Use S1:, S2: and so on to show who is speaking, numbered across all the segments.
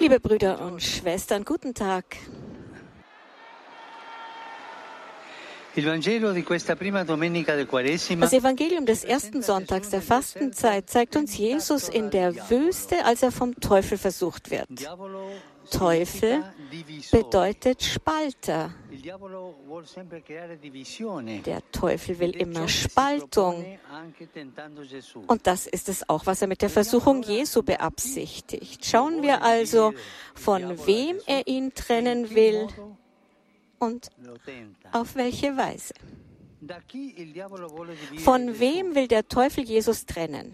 S1: Liebe Brüder und Schwestern, guten Tag. Das Evangelium des ersten Sonntags der Fastenzeit zeigt uns Jesus in der Wüste, als er vom Teufel versucht wird. Teufel bedeutet Spalter. Der Teufel will immer Spaltung. Und das ist es auch, was er mit der Versuchung Jesu beabsichtigt. Schauen wir also, von wem er ihn trennen will und auf welche Weise. Von wem will der Teufel Jesus trennen?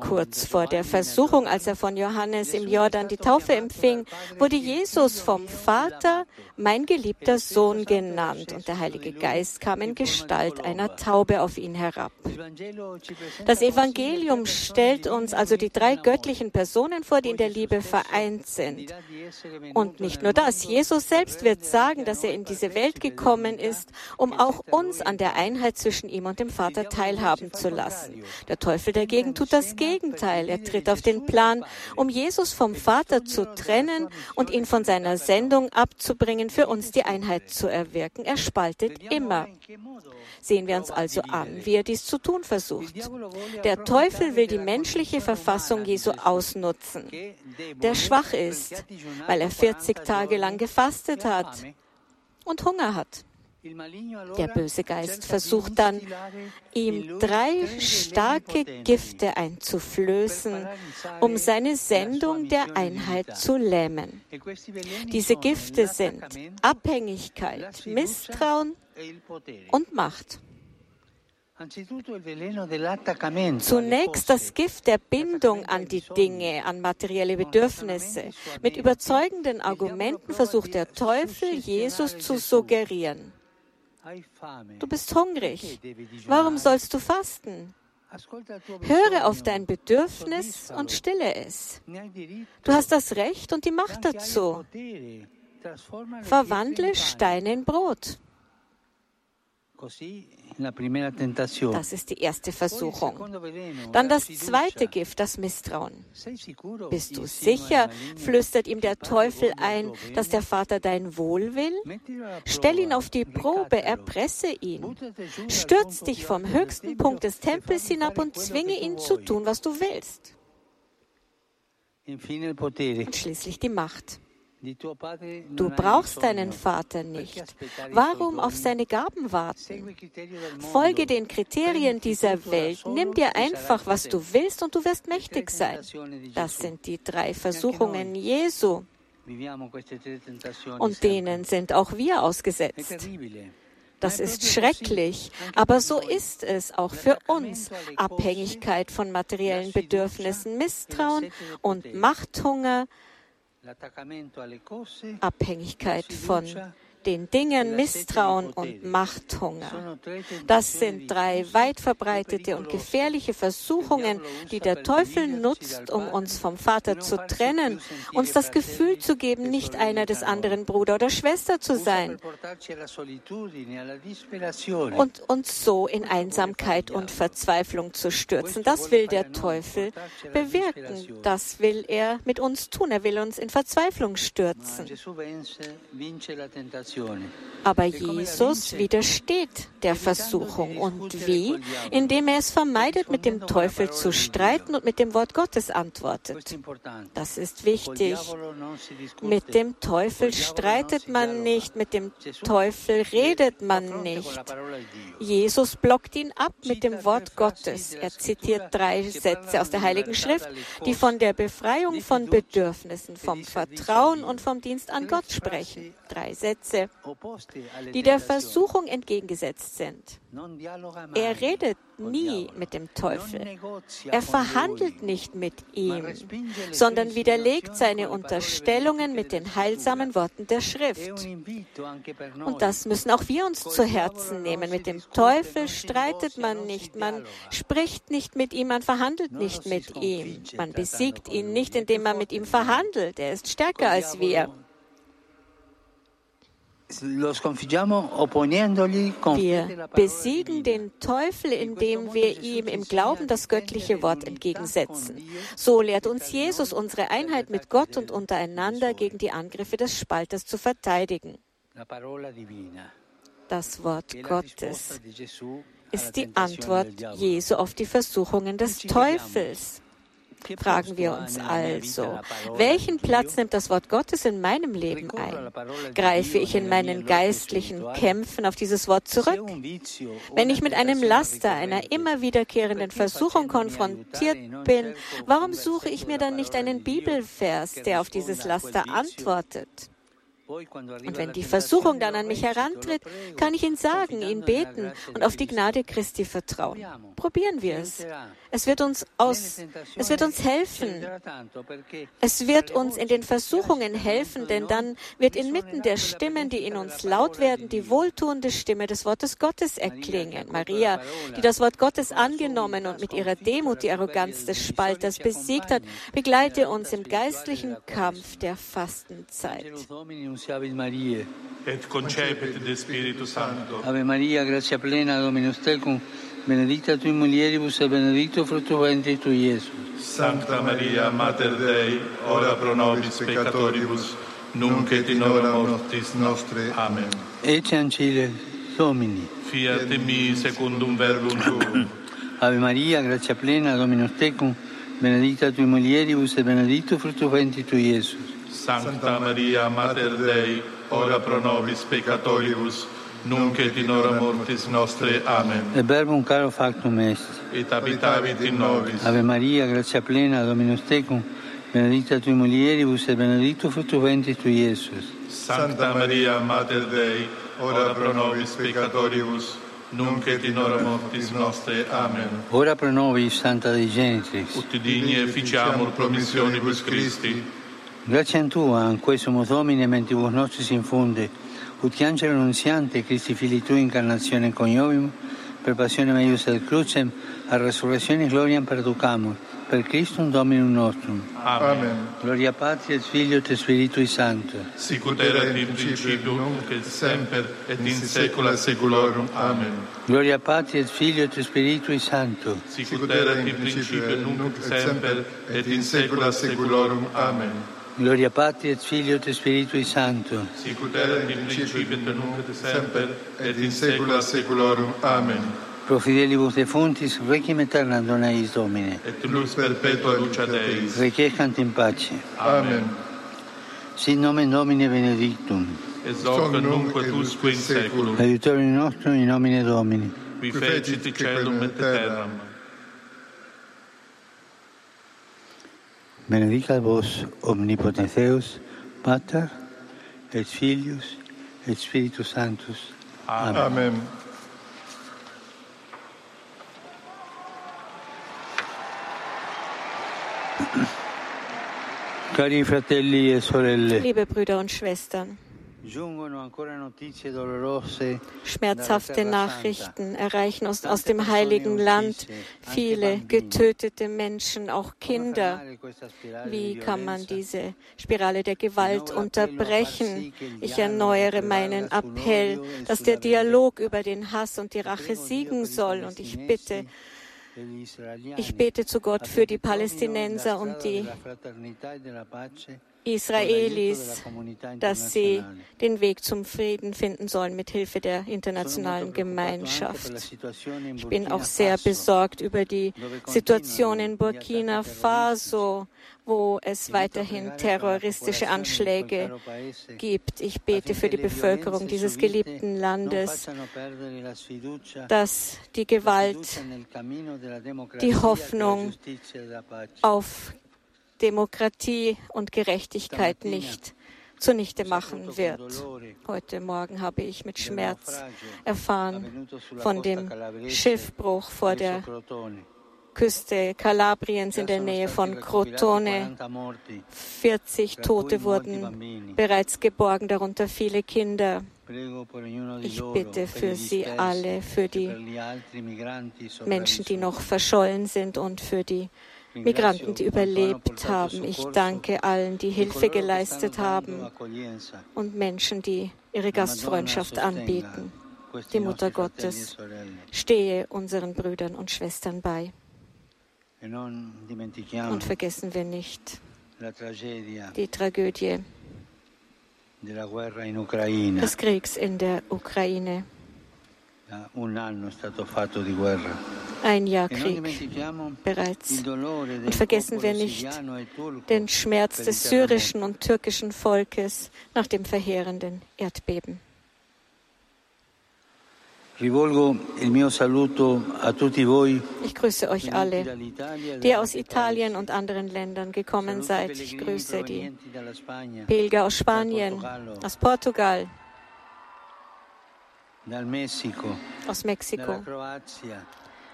S1: Kurz vor der Versuchung, als er von Johannes im Jordan die Taufe empfing, wurde Jesus vom Vater mein geliebter Sohn genannt und der Heilige Geist kam in Gestalt einer Taube auf ihn herab. Das Evangelium stellt uns also die drei göttlichen Personen vor, die in der Liebe vereint sind. Und nicht nur das, Jesus selbst wird sagen, dass er in diese Welt gekommen
S2: dell'unità
S1: ist, um auch uns an der Einheit zwischen ihm und dem Vater teilhaben zu lassen. Der Teufel dagegen tut das Gegenteil. Er tritt auf den Plan, um Jesus vom Vater zu trennen und ihn von seiner Sendung abzubringen, für uns die Einheit zu erwirken. Er spaltet immer. Sehen wir uns also an, wie er dies zu tun versucht. Der Teufel will die menschliche Verfassung Jesu ausnutzen, der schwach ist, weil er 40
S2: 40
S1: Tage lang gefastet
S2: ha
S1: hat und Hunger hat. Der böse Geist versucht dann, ihm drei starke Gifte einzuflößen, um seine Sendung der Einheit zu lähmen. Diese Gifte sind Abhängigkeit, Misstrauen
S2: e
S1: und Macht. Zunächst das Gift der Bindung an die Dinge, an materielle Bedürfnisse. Mit überzeugenden Argumenten versucht der Teufel, Jesus zu suggerieren. Du bist hungrig. Warum sollst du fasten? Höre auf dein Bedürfnis und stille es.
S2: Ne.
S1: Du hast das Recht und die Macht dazu. Verwandle. Steine in Brot. Das ist die erste Versuchung. Dann das zweite Gift, das Misstrauen. Bist du sicher, flüstert ihm der Teufel ein, dass der Vater dein Wohl will? Stell ihn auf die Probe, erpresse ihn. Stürz dich vom höchsten Punkt des
S2: e
S1: Tempels hinab und zwinge ihn zu tun, was du willst. Und schließlich die Macht. Du brauchst deinen Vater nicht. Warum auf seine Gaben warten? Folge den Kriterien dieser Welt. Nimm dir einfach, was du willst und du wirst mächtig sein. Das sind die drei Versuchungen Jesu und denen sind auch wir ausgesetzt. Das ist schrecklich, aber so ist es auch für uns. Abhängigkeit von materiellen Bedürfnissen, Misstrauen und Machthunger, Abhängigkeit von den Dingen, Misstrauen und Machthunger. Das sind drei weit verbreitete und gefährliche Versuchungen, die der Teufel nutzt, um uns vom Vater zu trennen, uns das Gefühl zu geben, nicht einer des anderen Bruder oder Schwester zu sein und uns so in Einsamkeit und Verzweiflung zu stürzen. Das will der Teufel bewirken. Das will er mit uns tun. Er will uns in Verzweiflung stürzen. Aber Jesus widersteht der Versuchung. Und wie? Indem er es vermeidet, mit dem Teufel zu streiten und mit dem Wort Gottes antwortet. Das ist wichtig. Mit dem Teufel streitet man nicht, mit dem Teufel redet man nicht. Jesus blockt ihn ab mit dem Wort Gottes. Er zitiert drei Sätze aus der Heiligen Schrift, die von der Befreiung von Bedürfnissen, vom Vertrauen und vom Dienst an Gott sprechen. Drei Sätze, die der Versuchung entgegengesetzt sind. Er redet nie mit dem Teufel. Er verhandelt nicht mit ihm, sondern widerlegt seine Unterstellungen mit den heilsamen Worten der Schrift. Und das müssen auch wir uns zu Herzen nehmen. Mit dem Teufel streitet man nicht, man spricht nicht mit ihm, man verhandelt nicht mit ihm. Man besiegt ihn nicht, indem man mit ihm verhandelt. Er ist stärker als wir. Wir besiegen den Teufel, indem wir ihm im Glauben das göttliche Wort entgegensetzen. So lehrt uns Jesus, unsere Einheit mit Gott und untereinander gegen die Angriffe des Spalters zu verteidigen. Das Wort Gottes ist die Antwort Jesu auf die Versuchungen des Teufels. Fragen wir uns also, welchen Platz nimmt das Wort Gottes in meinem Leben ein? Greife ich in meinen geistlichen Kämpfen auf dieses Wort zurück? Wenn ich mit einem Laster, einer immer wiederkehrenden Versuchung konfrontiert bin, warum suche ich mir dann nicht einen Bibelvers, der auf dieses Laster antwortet? Und wenn die Versuchung dann an mich herantritt, kann ich ihn sagen, ihn beten und auf die Gnade Christi vertrauen. Probieren wir es. Es wird uns aus, es wird uns helfen. Es wird uns in den Versuchungen helfen, denn dann wird inmitten der Stimmen, die in uns laut werden, die wohltuende Stimme des Wortes Gottes erklingen. Maria, die das Wort Gottes angenommen und mit ihrer Demut die Arroganz des Spalters besiegt hat, begleite uns im geistlichen Kampf der Fastenzeit.
S3: Et concepit de Spiritu Santo.
S2: Ave Maria, grazia plena, Dominus tecum, benedicta tui mulieribus e benedictus fructus ventris tui, Iesus.
S3: Sancta Maria, Mater Dei, ora pro nobis peccatoribus, nunc et in hora mortis nostre. Amen.
S2: Ecce ancile Domini.
S3: Fiat mi secundum verbum tuum.
S2: Ave Maria, grazia plena, Dominus tecum, benedicta tui mulieribus e benedictus fructus ventris tui, Iesus.
S3: Sancta Maria, Mater Dei, ora pro nobis peccatoribus, nunc et in hora mortis nostre. Amen.
S2: E verbum caro factum est.
S3: Et habitavit in nobis.
S2: Ave Maria, grazia plena, Dominus tecum, benedicta tui mulieribus e benedictus fructus ventris tui, Iesus.
S3: Sancta Maria, Mater Dei, ora pro nobis peccatoribus, nunc et in hora mortis nostre. Amen.
S2: Ora pro nobis, Santa Dei Genitrix.
S3: Ut digni efficiamur promissionibus Christi,
S2: Grazie a Tua, in questo Domine, mentibus nostris infunde, ut angelo annunziante, Cristi fili Tui, incarnazione coniovium, per passione meius et crucem, a resurrezione gloriam perducamur, per Christum Dominum nostrum.
S3: Amen.
S2: Gloria Patri et Filio et Spiritui Sancto.
S3: Sicut erat in principio, nunc et semper, et in saecula saeculorum. Amen.
S2: Gloria Patri et Filio et Spiritui Sancto.
S3: Sicut erat in principio, nunc et semper, et in saecula saeculorum. Amen.
S2: Gloria Patri et Filio et Spiritui Sancto.
S3: Sicut erat in principio, nunc et semper, et in saecula saeculorum. Amen.
S2: Pro fidelibus defuntis, requiem aeternam dona eis Domine.
S3: Et lux perpetua luceat eis.
S2: Requiescant in pace.
S3: Amen.
S2: Sin nomen Domine benedictum.
S3: Et hoc nunc et usque in saeculum.
S2: Aiutorium nostrum in nomine Domini.
S3: Qui fecit caelum et terram.
S2: Benedicat vos omnipotens Deus, Pater, et Filius, et Spiritus Sanctus. Amen.
S3: Amen.
S2: E sorelle,
S1: Liebe Brüder und Schwestern, schmerzhafte Nachrichten erreichen uns aus dem heiligen Land viele getötete Menschen, auch Kinder. Wie kann man diese Spirale der Gewalt unterbrechen? Ich erneuere meinen Appell, dass der Dialog über den Hass und die Rache siegen soll. Und ich bitte, ich bete zu Gott für die Palästinenser und die Israelis, dass sie den Weg zum Frieden finden sollen mit Hilfe der internationalen Gemeinschaft. Ich bin auch sehr besorgt über die Situation in Burkina Faso, wo es weiterhin terroristische Anschläge gibt. Ich bete für die Bevölkerung dieses geliebten Landes, dass die Gewalt die Hoffnung auf Demokratie und Gerechtigkeit nicht zunichte machen wird. Heute Morgen habe ich mit Schmerz erfahren von dem Schiffbruch vor der Küste Kalabriens in der Nähe von Crotone. 40 Tote wurden bereits geborgen, darunter viele Kinder. Ich bitte für sie alle, für die Menschen, die noch verschollen sind und für die Migranten, die überlebt haben. Ich danke allen, die Hilfe geleistet haben und Menschen, die ihre Gastfreundschaft anbieten. Die Mutter Gottes stehe unseren Brüdern und Schwestern bei. Und vergessen wir nicht die Tragödie des Kriegs in der Ukraine. Ein Jahr Krieg bereits. Und vergessen wir nicht e den Schmerz des syrischen und türkischen Volkes nach dem verheerenden Erdbeben. Ich grüße euch alle, die aus Italien und anderen Ländern gekommen seid. Ich grüße die Pilger aus Spanien, aus Portugal, aus Mexiko,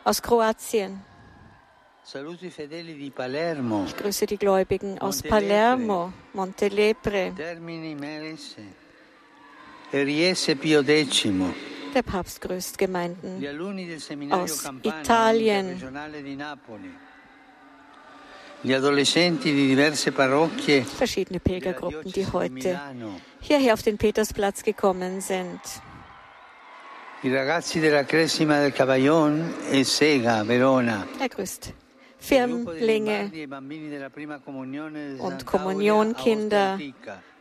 S1: aus Kroatien. Ich grüße die Gläubigen aus Palermo, Montelepre, der Papst grüßt Gemeinden aus Italien. Verschiedene Pilgergruppen, die heute hierher auf den Petersplatz gekommen sind.
S2: E.
S1: Er grüßt Firmlinge und Kommunionkinder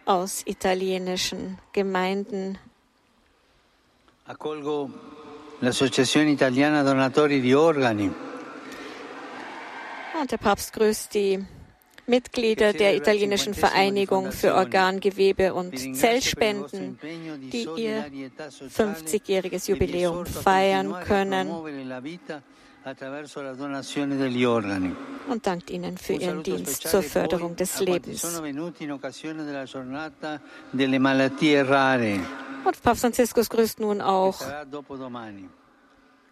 S1: aus italienischen Gemeinden.
S2: Accolgo l'Associazione Italiana Donatori di Organi.
S1: Und der Papst grüßt die Mitglieder der italienischen Vereinigung für Organgewebe und Zellspenden, die ihr 50-jähriges Jubiläum feiern können und dankt ihnen für ihren Dienst zur Förderung des Lebens. Und Papst Franziskus grüßt nun auch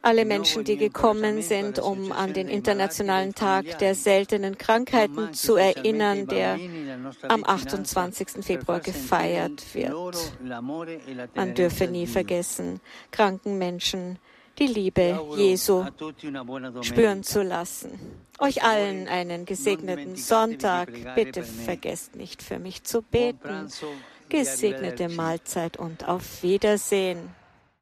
S1: alle Menschen, die gekommen sind, um an den Internationalen Tag der seltenen Krankheiten zu erinnern, der am 28. Februar gefeiert wird. Man dürfe nie vergessen, kranken Menschen die Liebe Jesu spüren zu lassen. Euch allen einen gesegneten Sonntag. Bitte vergesst nicht für mich zu beten. Gesegnete Mahlzeit und auf Wiedersehen.